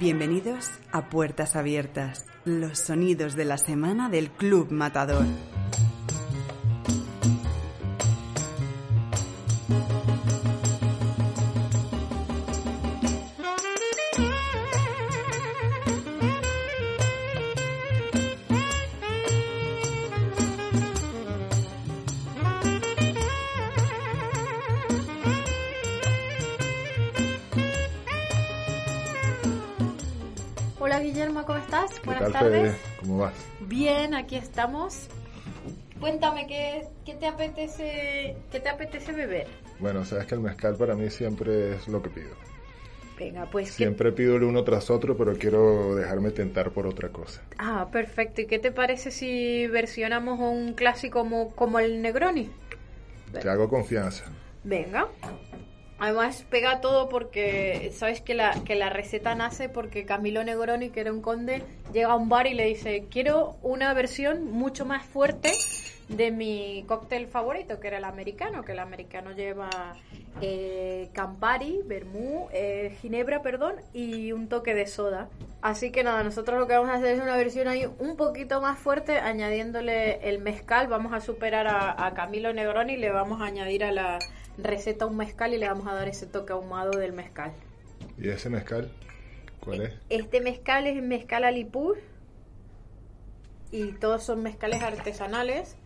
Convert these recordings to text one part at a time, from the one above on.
Bienvenidos a Puertas Abiertas, los sonidos de la semana del Club Matador. Bien, aquí estamos. Cuéntame qué, qué te apetece, qué te apetece beber. Bueno, sabes que el mezcal para mí siempre es lo que pido. Venga, pues ¿qué- Siempre pido el uno tras otro, pero quiero dejarme tentar por otra cosa. Ah, perfecto. ¿Y qué te parece si versionamos un clásico como, como el Negroni? Te hago confianza. Venga. Además pega todo porque sabes que la, que la receta nace porque Camilo Negroni, que era un conde, llega a un bar y le dice, quiero una versión mucho más fuerte de mi cóctel favorito, que era el americano, que el americano lleva eh, Campari, vermú, eh, ginebra, perdón, y un toque de soda. Así que nada, nosotros lo que vamos a hacer es una versión ahí un poquito más fuerte, añadiéndole el mezcal. Vamos a superar a, a Camilo Negroni y le vamos a añadir a la receta un mezcal y le vamos a dar ese toque ahumado del mezcal. ¿Y ese mezcal? ¿Cuál es? Este mezcal es mezcal alipur y todos son mezcales artesanales.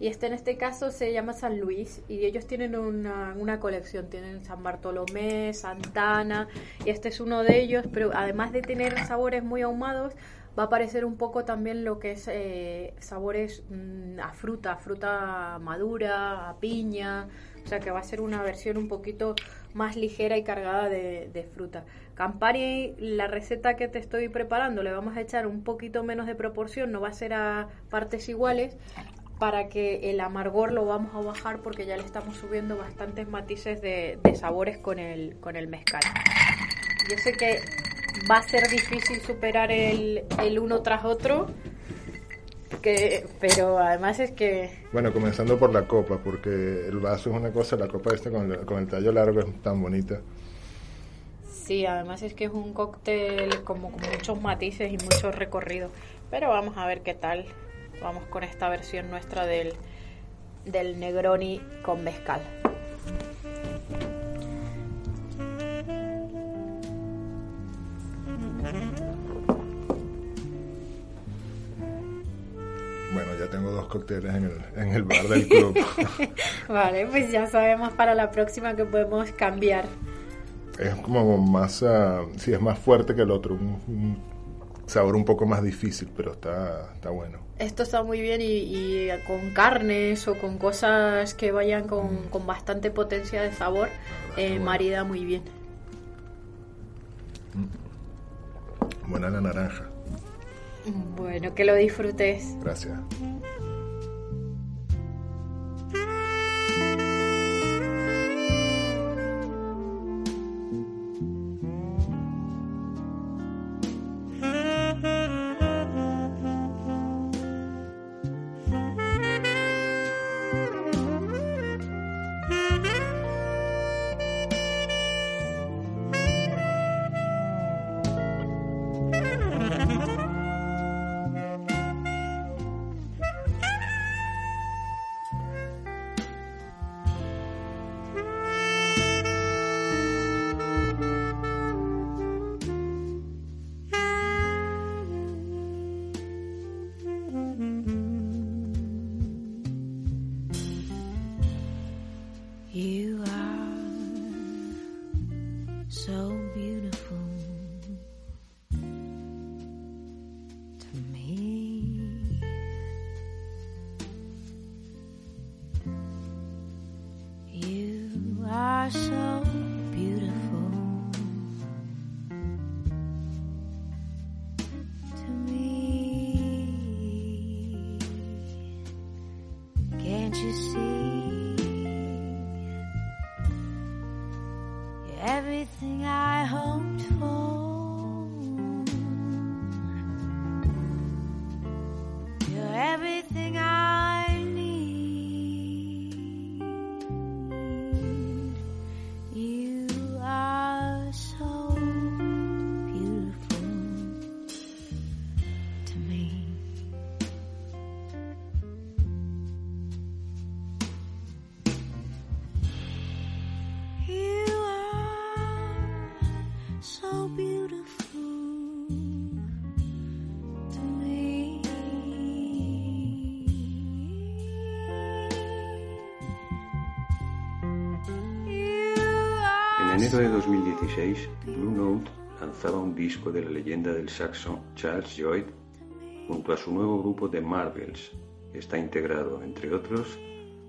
Y este en este caso se llama San Luis y ellos tienen una, una colección, tienen San Bartolomé, Santana y este es uno de ellos, pero además de tener sabores muy ahumados, va a aparecer un poco también lo que es eh, sabores mm, a fruta, a fruta madura, a piña, o sea que va a ser una versión un poquito más ligera y cargada de, fruta. Campari, la receta que te estoy preparando, le vamos a echar un poquito menos de proporción, no va a ser a partes iguales, para que el amargor lo vamos a bajar porque ya le estamos subiendo bastantes matices de, de sabores con el, con el mezcal. Yo sé que va a ser difícil superar el, el uno tras otro, que, pero además es que Bueno, comenzando por la copa, porque el vaso es una cosa, la copa esta con el, con el tallo largo es tan bonita. Sí, además es que es un cóctel como con muchos matices y mucho recorrido. Pero vamos a ver qué tal. Vamos con esta versión nuestra del, del Negroni con mezcal. Cócteles en el, en el bar del club. Vale, pues ya sabemos para la próxima que podemos cambiar. es como más, ah, sí, es más fuerte que el otro, un, un sabor un poco más difícil, pero está, está bueno. Esto está muy bien y, y con carnes o con cosas que vayan con, con bastante potencia de sabor, eh, bueno. marida muy bien. Buena la naranja, Bueno, que lo disfrutes. gracias. Enero de 2016, Blue Note lanzaba un disco de la leyenda del saxo Charles Lloyd junto a su nuevo grupo de Marvels, está integrado, entre otros,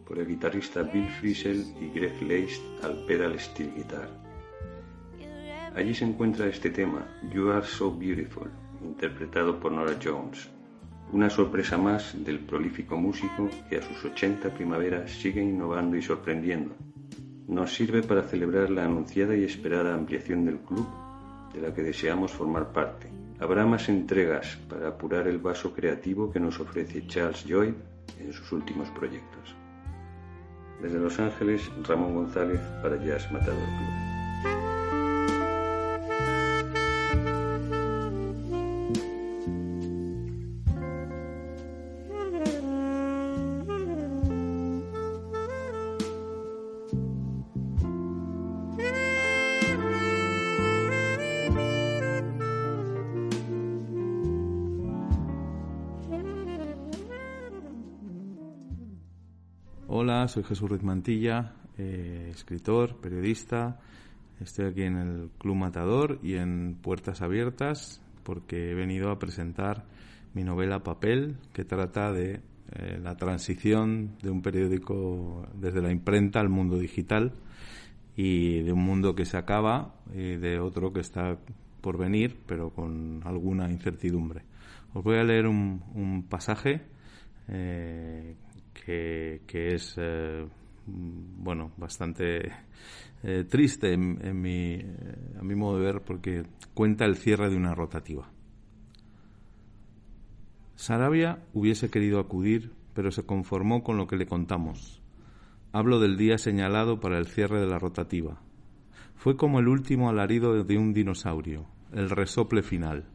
por el guitarrista Bill Frisell y Greg Leist al pedal steel guitar. Allí se encuentra este tema, You Are So Beautiful, interpretado por Nora Jones, una sorpresa más del prolífico músico que a sus 80 primaveras sigue innovando y sorprendiendo. Nos sirve para celebrar la anunciada y esperada ampliación del club de la que deseamos formar parte. Habrá más entregas para apurar el vaso creativo que nos ofrece Charles Lloyd en sus últimos proyectos. Desde Los Ángeles, Ramón González para Jazz Matador Club. Hola, soy Jesús Ruiz Mantilla, eh, escritor, periodista. Estoy aquí en el Club Matador y en Puertas Abiertas porque he venido a presentar mi novela Papel, que trata de eh, la transición de un periódico desde la imprenta al mundo digital y de un mundo que se acaba y de otro que está por venir, pero con alguna incertidumbre. Os voy a leer un, un pasaje eh, que, es eh, bueno bastante eh, triste en, en mi, eh, a mi modo de ver porque cuenta el cierre de una rotativa. Sarabia hubiese querido acudir, pero se conformó con lo que le contamos. Hablo del día señalado para el cierre de la rotativa. Fue como el último alarido de un dinosaurio, el resople final.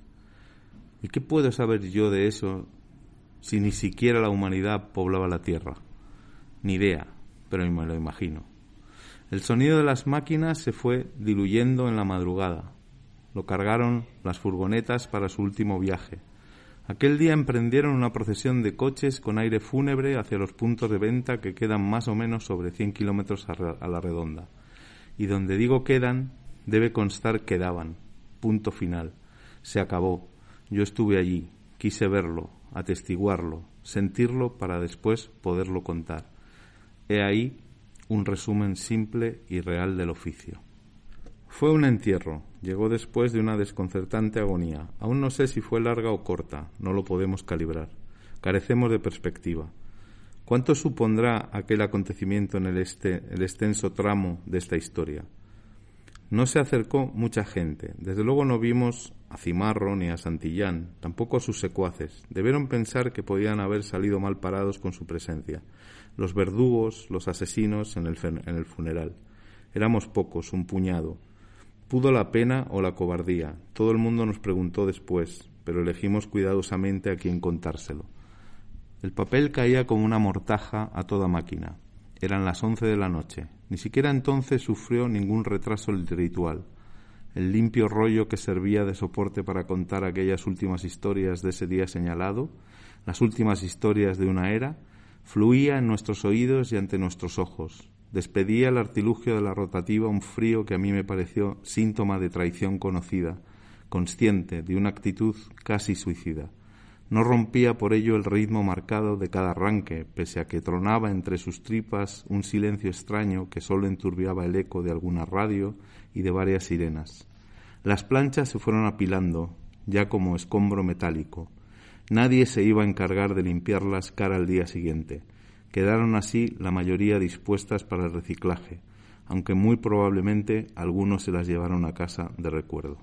¿Y qué puedo saber yo de eso si ni siquiera la humanidad poblaba la Tierra? Ni idea, pero me lo imagino. El sonido de las máquinas se fue diluyendo en la madrugada. Lo cargaron las furgonetas para su último viaje. Aquel día emprendieron una procesión de coches con aire fúnebre hacia los puntos de venta que quedan más o menos sobre 100 kilómetros a la redonda. Y donde digo quedan, debe constar quedaban. Punto final. Se acabó. Yo estuve allí, quise verlo, atestiguarlo, sentirlo para después poderlo contar. He ahí un resumen simple y real del oficio. Fue un entierro, llegó después de una desconcertante agonía. Aún no sé si fue larga o corta, no lo podemos calibrar. Carecemos de perspectiva. ¿Cuánto supondrá aquel acontecimiento en el, este, el extenso tramo de esta historia? No se acercó mucha gente. Desde luego no vimos a Cimarro ni a Santillán, tampoco a sus secuaces. Debieron pensar que podían haber salido mal parados con su presencia. Los verdugos, los asesinos en el, en el funeral. Éramos pocos, un puñado. Pudo la pena o la cobardía. Todo el mundo nos preguntó después, pero elegimos cuidadosamente a quién contárselo. El papel caía como una mortaja a toda máquina. Eran las once de la noche. Ni siquiera entonces sufrió ningún retraso el ritual. El limpio rollo que servía de soporte para contar aquellas últimas historias de ese día señalado, las últimas historias de una era, fluía en nuestros oídos y ante nuestros ojos. Despedía el artilugio de la rotativa un frío que a mí me pareció síntoma de traición conocida, consciente de una actitud casi suicida. No rompía por ello el ritmo marcado de cada arranque, pese a que tronaba entre sus tripas un silencio extraño que sólo enturbiaba el eco de alguna radio y de varias sirenas. Las planchas se fueron apilando, ya como escombro metálico. Nadie se iba a encargar de limpiarlas cara al día siguiente. Quedaron así la mayoría dispuestas para el reciclaje, aunque muy probablemente algunos se las llevaron a casa de recuerdo.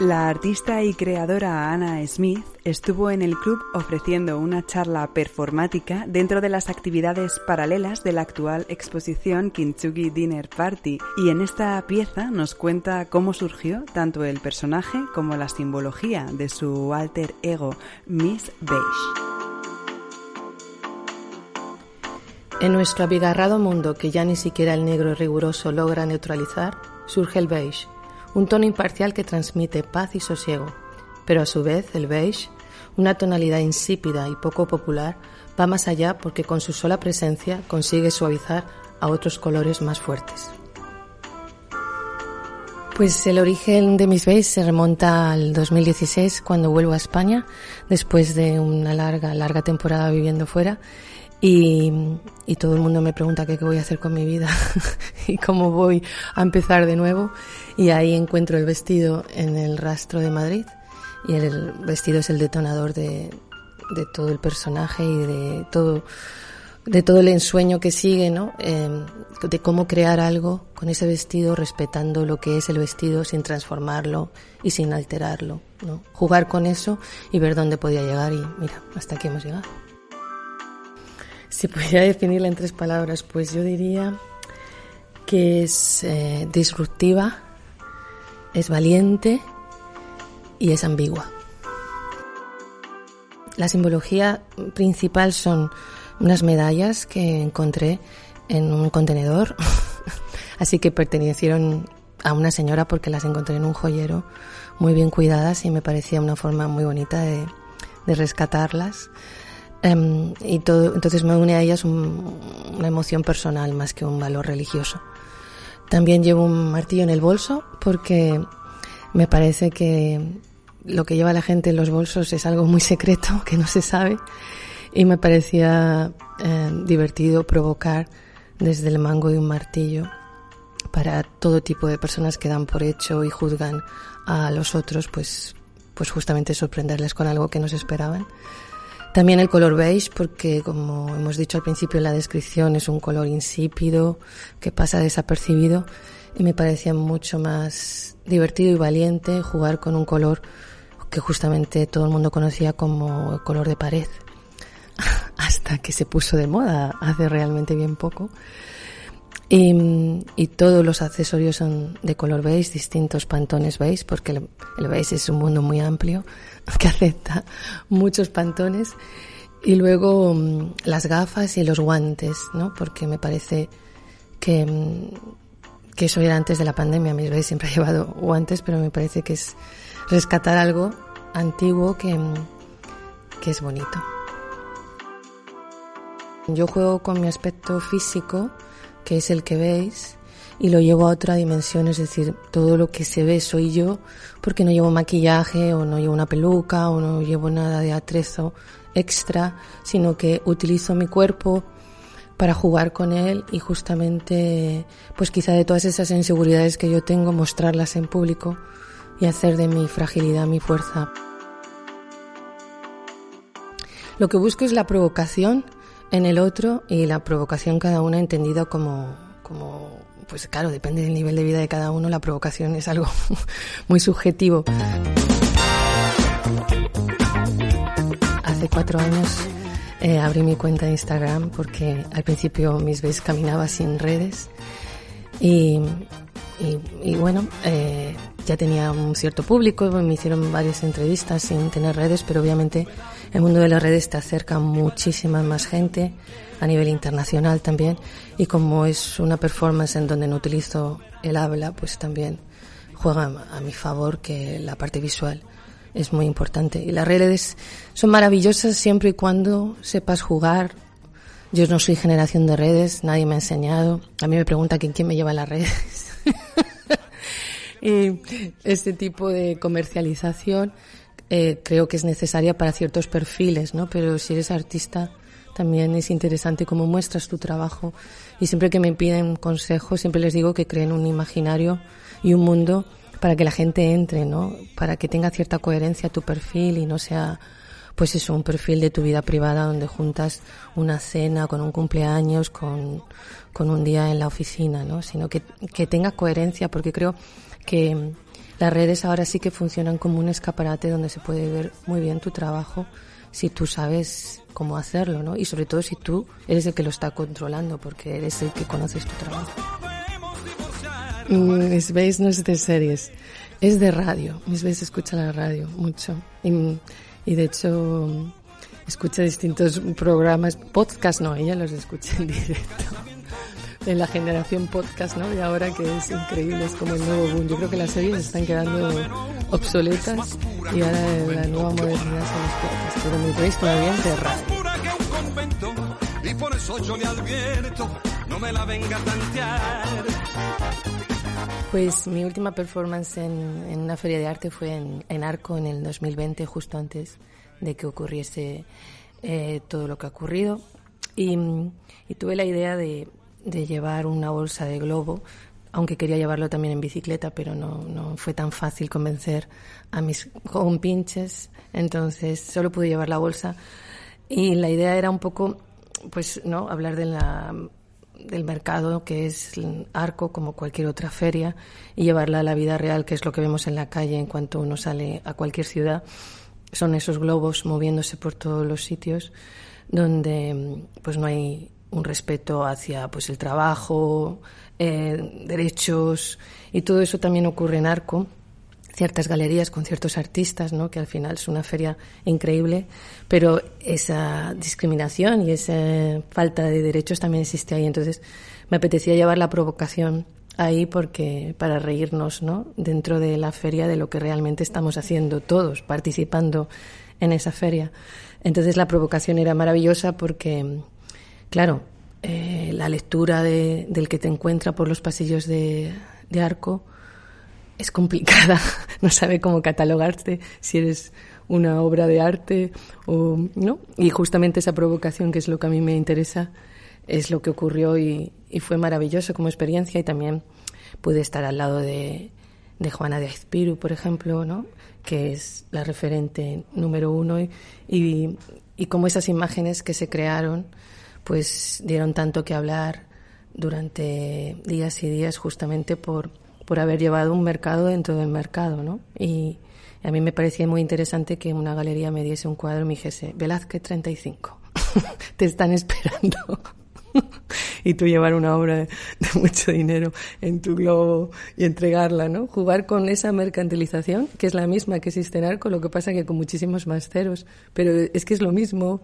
La artista y creadora Anna Smith estuvo en el club ofreciendo una charla performática dentro de las actividades paralelas de la actual exposición Kintsugi Dinner Party y en esta pieza nos cuenta cómo surgió tanto el personaje como la simbología de su alter ego Miss Beige. En nuestro abigarrado mundo que ya ni siquiera el negro riguroso logra neutralizar, surge el beige un tono imparcial que transmite paz y sosiego, pero a su vez el beige una tonalidad insípida y poco popular, va más allá porque con su sola presencia consigue suavizar a otros colores más fuertes. Pues el origen de mis Bays se remonta al 2016 cuando vuelvo a España después de una larga, larga temporada viviendo fuera y, y todo el mundo me pregunta qué, qué voy a hacer con mi vida y cómo voy a empezar de nuevo y ahí encuentro el vestido en el rastro de Madrid y el vestido es el detonador de, de todo el personaje y de todo de todo el ensueño que sigue, ¿no? Eh, de cómo crear algo con ese vestido, respetando lo que es el vestido, sin transformarlo y sin alterarlo, ¿no? Jugar con eso y ver dónde podía llegar y mira, hasta aquí hemos llegado. Si pudiera definirla en tres palabras, pues yo diría que es eh, disruptiva, es valiente y es ambigua. La simbología principal son unas medallas que encontré en un contenedor, así que pertenecieron a una señora porque las encontré en un joyero muy bien cuidadas y me parecía una forma muy bonita de, de rescatarlas. Um, y todo, entonces me une a ellas un, una emoción personal más que un valor religioso. También llevo un martillo en el bolso porque me parece que lo que lleva la gente en los bolsos es algo muy secreto que no se sabe y me parecía eh, divertido provocar desde el mango de un martillo para todo tipo de personas que dan por hecho y juzgan a los otros, pues, pues justamente sorprenderles con algo que no se esperaban. También el color beige, porque como hemos dicho al principio en la descripción, es un color insípido que pasa desapercibido y me parecía mucho más divertido y valiente jugar con un color que justamente todo el mundo conocía como el color de pared, hasta que se puso de moda hace realmente bien poco. Y, todos los accesorios son de color beige, distintos pantones beige, porque el beige es un mundo muy amplio que acepta muchos pantones. Y luego mm, las gafas y los guantes, ¿no? Porque me parece que, mm, que eso era antes de la pandemia. Mis beige siempre he llevado guantes, pero me parece que es rescatar algo antiguo que, mm, que es bonito. Yo juego con mi aspecto físico, que es el que veis, y lo llevo a otra dimensión, es decir, todo lo que se ve soy yo, porque no llevo maquillaje o no llevo una peluca o no llevo nada de atrezo extra, sino que utilizo mi cuerpo para jugar con él y justamente, pues quizá de todas esas inseguridades que yo tengo, mostrarlas en público y hacer de mi fragilidad mi fuerza. Lo que busco es la provocación en el otro y la provocación cada una entendida como, como, pues claro, depende del nivel de vida de cada uno, la provocación es algo muy subjetivo. Hace cuatro años eh, abrí mi cuenta de Instagram porque al principio mis veces caminaba sin redes y, y, y bueno, eh, ya tenía un cierto público, me hicieron varias entrevistas sin tener redes, pero obviamente el mundo de las redes te acerca muchísima más gente a nivel internacional también y como es una performance en donde no utilizo el habla, pues también juega a mi favor que la parte visual es muy importante. Y las redes son maravillosas siempre y cuando sepas jugar. Yo no soy generación de redes, nadie me ha enseñado. A mí me pregunta quién, quién me lleva las redes. y este tipo de comercialización eh, creo que es necesaria para ciertos perfiles, ¿no? Pero si eres artista, también es interesante cómo muestras tu trabajo. Y siempre que me piden consejos, siempre les digo que creen un imaginario y un mundo para que la gente entre, ¿no? Para que tenga cierta coherencia tu perfil y no sea, pues eso, un perfil de tu vida privada donde juntas una cena con un cumpleaños, con, con un día en la oficina, ¿no? Sino que, que tenga coherencia porque creo que las redes ahora sí que funcionan como un escaparate donde se puede ver muy bien tu trabajo si tú sabes cómo hacerlo, ¿no? Y sobre todo si tú eres el que lo está controlando, porque eres el que conoces tu trabajo. Mis veis no es de series, es de radio. Mis veis escucha la radio mucho. Y, y de hecho escucha distintos programas, podcast no, ella los escucha en directo. De la generación podcast, ¿no? Y ahora que es increíble, es como el nuevo boom. Yo creo que las series están quedando obsoletas y ahora la nueva modernidad son los podcasts. Pero mi país todavía de convento y por eso yo le advierto, no me la venga a tantear. Pues mi última performance en, en una feria de arte fue en, en Arco en el 2020, justo antes de que ocurriese eh, todo lo que ha ocurrido. Y, y tuve la idea de, de llevar una bolsa de globo, aunque quería llevarlo también en bicicleta, pero no, no fue tan fácil convencer a mis compinches, entonces solo pude llevar la bolsa. Y la idea era un poco, pues, ¿no? Hablar de la, del mercado, que es arco como cualquier otra feria, y llevarla a la vida real, que es lo que vemos en la calle en cuanto uno sale a cualquier ciudad. Son esos globos moviéndose por todos los sitios donde pues no hay un respeto hacia pues el trabajo, eh, derechos y todo eso también ocurre en Arco ciertas galerías con ciertos artistas, ¿no? que al final es una feria increíble, pero esa discriminación y esa falta de derechos también existe ahí. Entonces me apetecía llevar la provocación ahí porque para reírnos ¿no? dentro de la feria de lo que realmente estamos haciendo todos, participando en esa feria. Entonces la provocación era maravillosa porque, claro, eh, la lectura de, del que te encuentra por los pasillos de, de Arco, es complicada, no sabe cómo catalogarte si eres una obra de arte o no. Y justamente esa provocación, que es lo que a mí me interesa, es lo que ocurrió y, y fue maravilloso como experiencia y también pude estar al lado de, de Juana de Aizpiru, por ejemplo, ¿no? que es la referente número uno y, y, y como esas imágenes que se crearon pues dieron tanto que hablar durante días y días justamente por por haber llevado un mercado dentro del mercado, ¿no? Y a mí me parecía muy interesante que una galería me diese un cuadro y me dijese, Velázquez 35, te están esperando. y tú llevar una obra de, mucho dinero en tu globo y entregarla, ¿no? Jugar con esa mercantilización, que es la misma que existe en Arco, lo que pasa que con muchísimos más ceros, pero es que es lo mismo.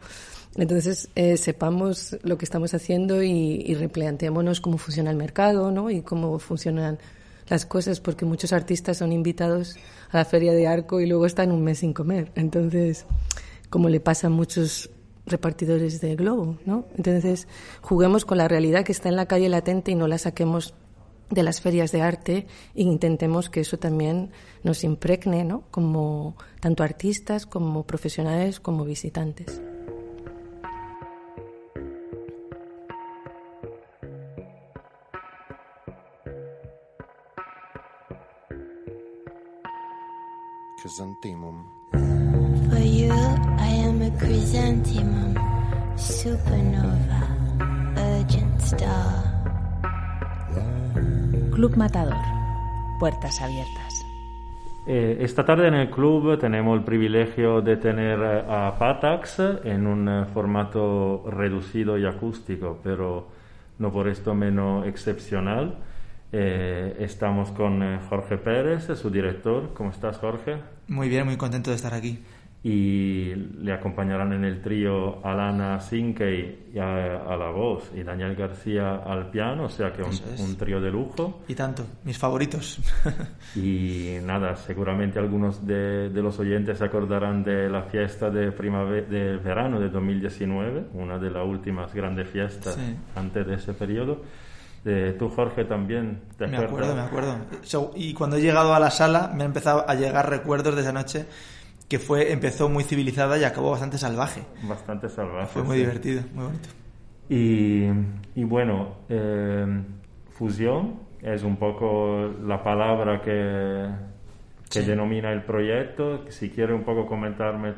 Entonces, eh, sepamos lo que estamos haciendo y, y replanteémonos cómo funciona el mercado, ¿no? Y cómo funcionan las cosas porque muchos artistas son invitados a la feria de arco y luego están un mes sin comer. Entonces, como le pasa a muchos repartidores de globo, ¿no? Entonces, juguemos con la realidad que está en la calle latente y no la saquemos de las ferias de arte e intentemos que eso también nos impregne, ¿no? Como tanto artistas como profesionales como visitantes. Chrysanthemum. For you, I am a chrysanthemum, supernova, urgent star. Club Matador. Puertas abiertas. Eh, esta tarde en el club tenemos el privilegio de tener a Patax en un eh, formato reducido y acústico, pero no por esto menos excepcional. Eh, estamos con eh, Jorge Pérez, su director. ¿Cómo estás, Jorge? Muy bien, muy contento de estar aquí. Y le acompañarán en el trío Alana Sinkey a, a, la voz y Daniel García al piano, o sea que un, es. un trío de lujo. Y tanto, mis favoritos. y nada, seguramente algunos de, de, los oyentes se acordarán de la fiesta de, primavera, de verano de 2019, una de las últimas grandes fiestas Sí. antes de ese periodo. De, tú, Jorge, también. ¿te Me acuerdo, me acuerdo. So, y cuando he llegado a la sala me han empezado a llegar recuerdos de esa noche que fue empezó muy civilizada y acabó bastante salvaje. Bastante salvaje. Fue muy sí. divertido, muy bonito. Y, y bueno, eh, fusión es un poco la palabra que, que Sí. denomina el proyecto. Si quieres un poco comentarme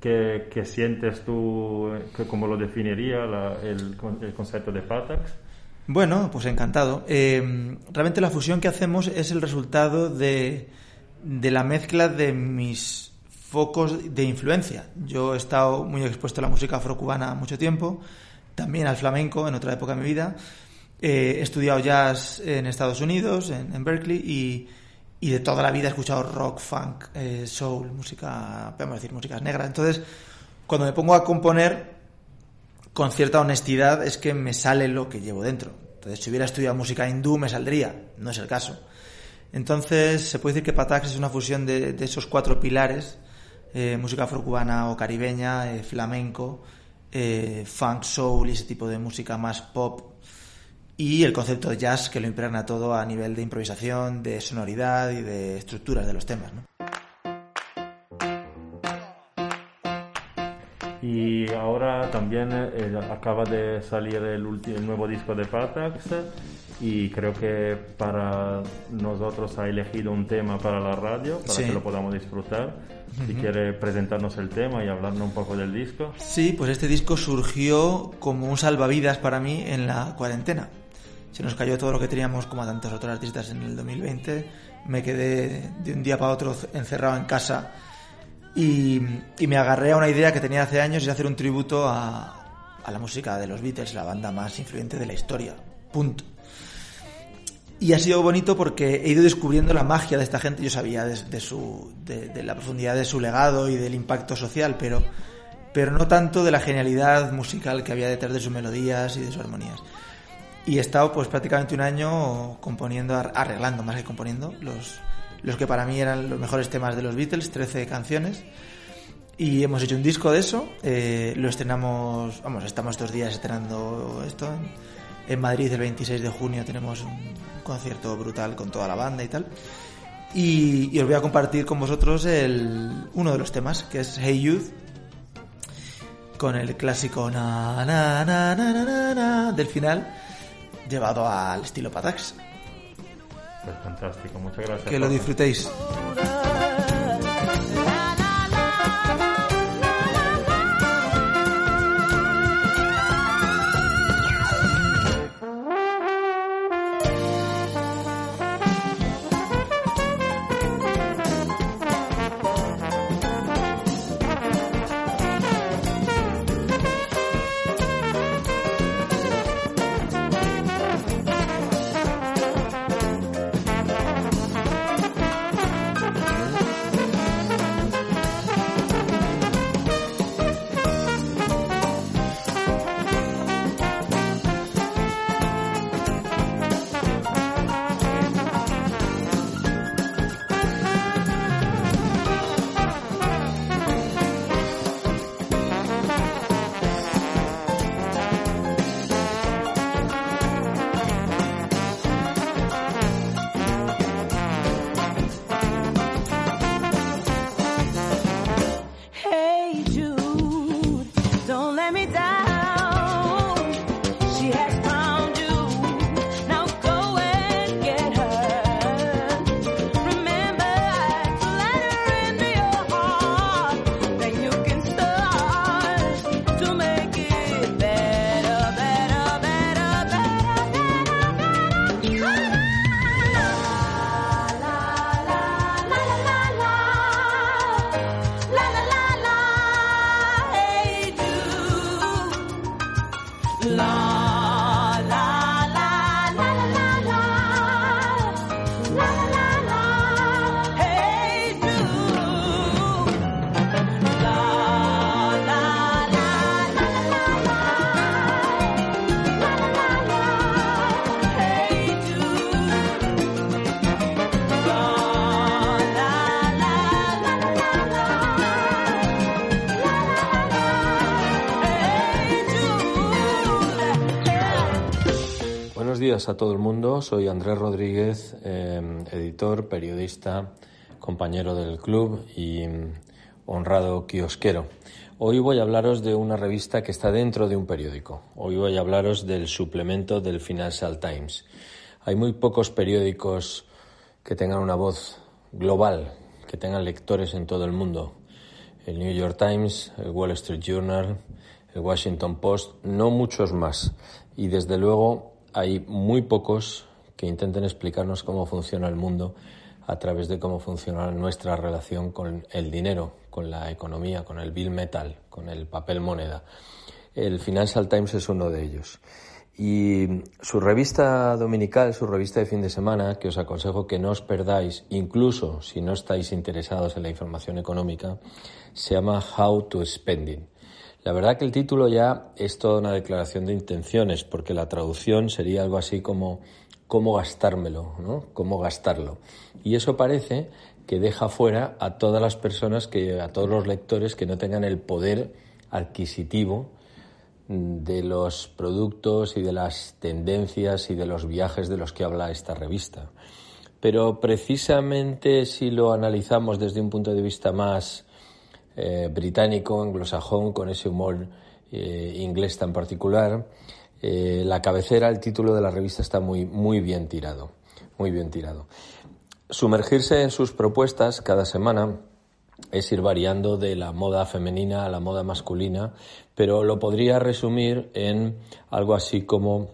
qué, qué sientes tú, que, cómo lo definiría la- el, el concepto de Patax. Bueno, pues encantado. Eh, realmente la fusión que hacemos es el resultado de, de la mezcla de mis focos de influencia. Yo he estado muy expuesto a la música afrocubana mucho tiempo, también al flamenco en otra época de mi vida. Eh, he estudiado jazz en Estados Unidos, en, Berkeley, y, y de toda la vida he escuchado rock, funk, eh, soul, música, podemos decir, músicas negras. Entonces, cuando me pongo a componer, con cierta honestidad es que me sale lo que llevo dentro. Entonces, si hubiera estudiado música hindú me saldría, no es el caso. Entonces, se puede decir que Patax es una fusión de, esos cuatro pilares, eh, música afrocubana o caribeña, eh, flamenco, eh, funk, soul y ese tipo de música más pop, y el concepto de jazz que lo impregna todo a nivel de improvisación, de sonoridad y de estructuras de los temas. ¿no? Y ahora también eh, acaba de salir el, el nuevo disco de Patax y creo que para nosotros ha elegido un tema para la radio para Sí. que lo podamos disfrutar. Si quiere presentarnos el tema y hablarnos un poco del disco. Sí, pues este disco surgió como un salvavidas para mí en la cuarentena. Se nos cayó todo lo que teníamos como a tantos otros artistas en el 2020. Me quedé de un día para otro encerrado en casa y, y me agarré a una idea que tenía hace años y hacer un tributo a, a la música de los Beatles, la banda más influyente de la historia. Punto. Y ha sido bonito porque he ido descubriendo la magia de esta gente. Yo sabía de, de su, de, de la profundidad de su legado y del impacto social, pero, pero no tanto de la genialidad musical que había detrás de sus melodías y de sus armonías. Y he estado pues prácticamente un año componiendo, ar- arreglando más que componiendo, los, los que para mí eran los mejores temas de los Beatles, 13 canciones. Y hemos hecho un disco de eso, eh, lo estrenamos, vamos, estamos estos días estrenando esto. En, Madrid el 26 de junio tenemos un concierto brutal con toda la banda y tal. Y, os voy a compartir con vosotros el, uno de los temas, que es Hey Youth, con el clásico na, na, na, na, na, na del final, llevado al estilo Patax. Fantástico, muchas gracias. Que lo disfrutéis. Días a todo el mundo. Soy Andrés Rodríguez, eh, editor, periodista, compañero del club y mm, honrado kiosquero. Hoy voy a hablaros de una revista que está dentro de un periódico. Hoy voy a hablaros del suplemento del Financial Times. Hay muy pocos periódicos que tengan una voz global, que tengan lectores en todo el mundo. El New York Times, el Wall Street Journal, el Washington Post, no muchos más. Y desde luego hay muy pocos que intenten explicarnos cómo funciona el mundo a través de cómo funciona nuestra relación con el dinero, con la economía, con el bill metal, con el papel moneda. El Financial Times es uno de ellos. Y su revista dominical, su revista de fin de semana, que os aconsejo que no os perdáis, incluso si no estáis interesados en la información económica, se llama How to Spending. La verdad que el título ya es toda una declaración de intenciones, porque la traducción sería algo así como cómo gastármelo, ¿no? Cómo gastarlo. Y eso parece que deja fuera a todas las personas que, a todos los lectores que no tengan el poder adquisitivo de los productos y de las tendencias y de los viajes de los que habla esta revista. Pero precisamente si lo analizamos desde un punto de vista más eh, británico, anglosajón, con ese humor eh, inglés tan particular, eh, la cabecera, el título de la revista está muy, muy bien tirado, muy bien tirado. Sumergirse en sus propuestas cada semana es ir variando de la moda femenina a la moda masculina, pero lo podría resumir en algo así como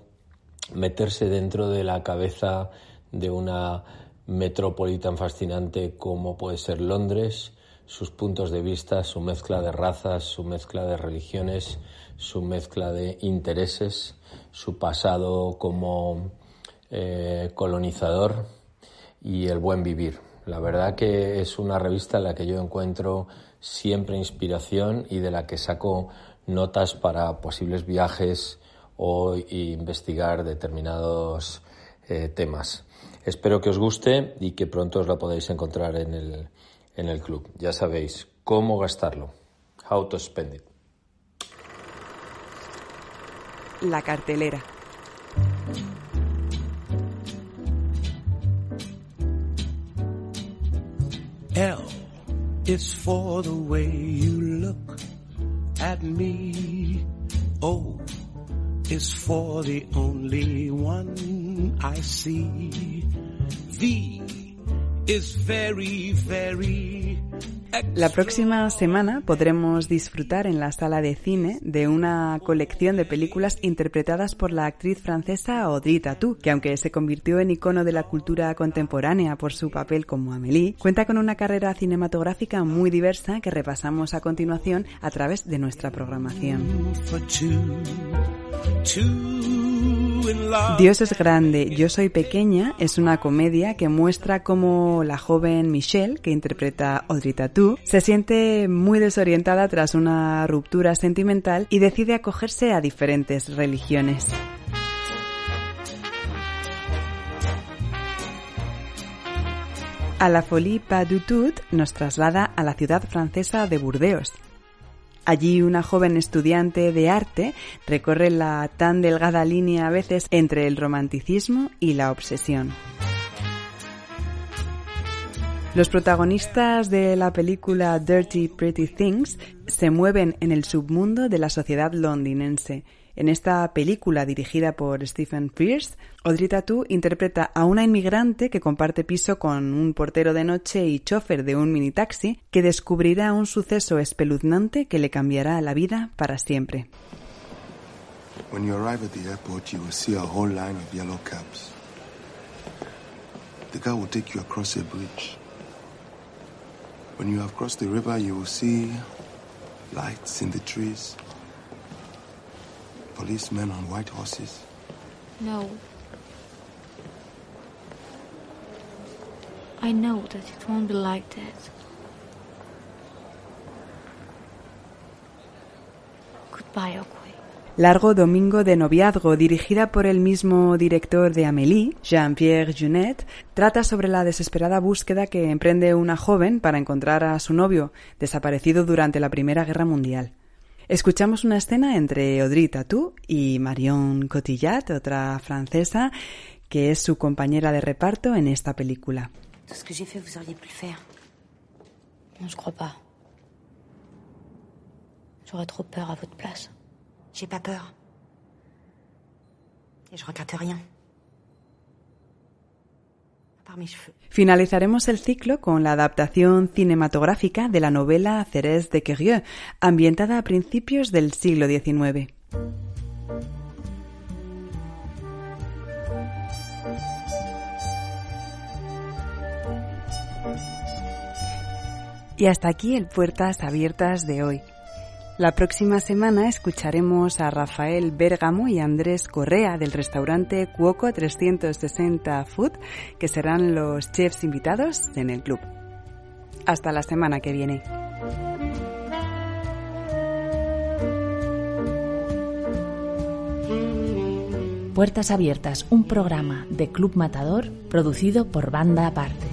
meterse dentro de la cabeza de una metrópoli tan fascinante como puede ser Londres, sus puntos de vista, su mezcla de razas, su mezcla de religiones, su mezcla de intereses, su pasado como eh, colonizador y el buen vivir. La verdad que es una revista en la que yo encuentro siempre inspiración y de la que saco notas para posibles viajes o investigar determinados eh, temas. Espero que os guste y que pronto os la podáis encontrar en el, en el club. Ya sabéis cómo gastarlo. How to spend it. La cartelera. L is for the way you look at me. O is for the only one I see. V La próxima semana podremos disfrutar en la sala de cine de una colección de películas interpretadas por la actriz francesa Audrey Tautou, que aunque se convirtió en icono de la cultura contemporánea por su papel como Amélie, cuenta con una carrera cinematográfica muy diversa que repasamos a continuación a través de nuestra programación. Dios es grande, yo soy pequeña es una comedia que muestra cómo la joven Michelle, que interpreta Audrey Tautou, se siente muy desorientada tras una ruptura sentimental y decide acogerse a diferentes religiones. A la Folie Pas du Tout nos traslada a la ciudad francesa de Burdeos. Allí una joven estudiante de arte recorre la tan delgada línea a veces entre el romanticismo y la obsesión. Los protagonistas de la película Dirty Pretty Things se mueven en el submundo de la sociedad londinense. En esta película dirigida por Stephen Frears, Audrey Tautou interpreta a una inmigrante que comparte piso con un portero de noche y chofer de un minitaxi que descubrirá un suceso espeluznante que le cambiará la vida para siempre. When you arrive at the airport, you will see a whole line of yellow cabs. The guy will take you across a bridge. When you have crossed the river, you will see lights in the trees, policemen on white horses. No. I know that it won't be like that. Goodbye. Largo Domingo de Noviazgo, dirigida por el mismo director de Amélie, Jean-Pierre Junet, trata sobre la desesperada búsqueda que emprende una joven para encontrar a su novio, desaparecido durante la Primera Guerra Mundial. Escuchamos una escena entre Audrey Tautou y Marion Cotillard, otra francesa, que es su compañera de reparto en esta película. Tout ce que j'ai fait, vous auriez pu le faire. Non, je crois pas. J'aurais trop peur à votre place. J'ai pas peur. Et je regrette rien. À part mes cheveux. Finalizaremos el ciclo con la adaptación cinematográfica de la novela Thérèse de Querieux, ambientada a principios del siglo XIX. Y hasta aquí el Puertas Abiertas de hoy. La próxima semana escucharemos a Rafael Bérgamo y Andrés Correa del restaurante Cuoco 360 Food, que serán los chefs invitados en el club. Hasta la semana que viene. Puertas Abiertas, un programa de Club Matador producido por Banda Aparte.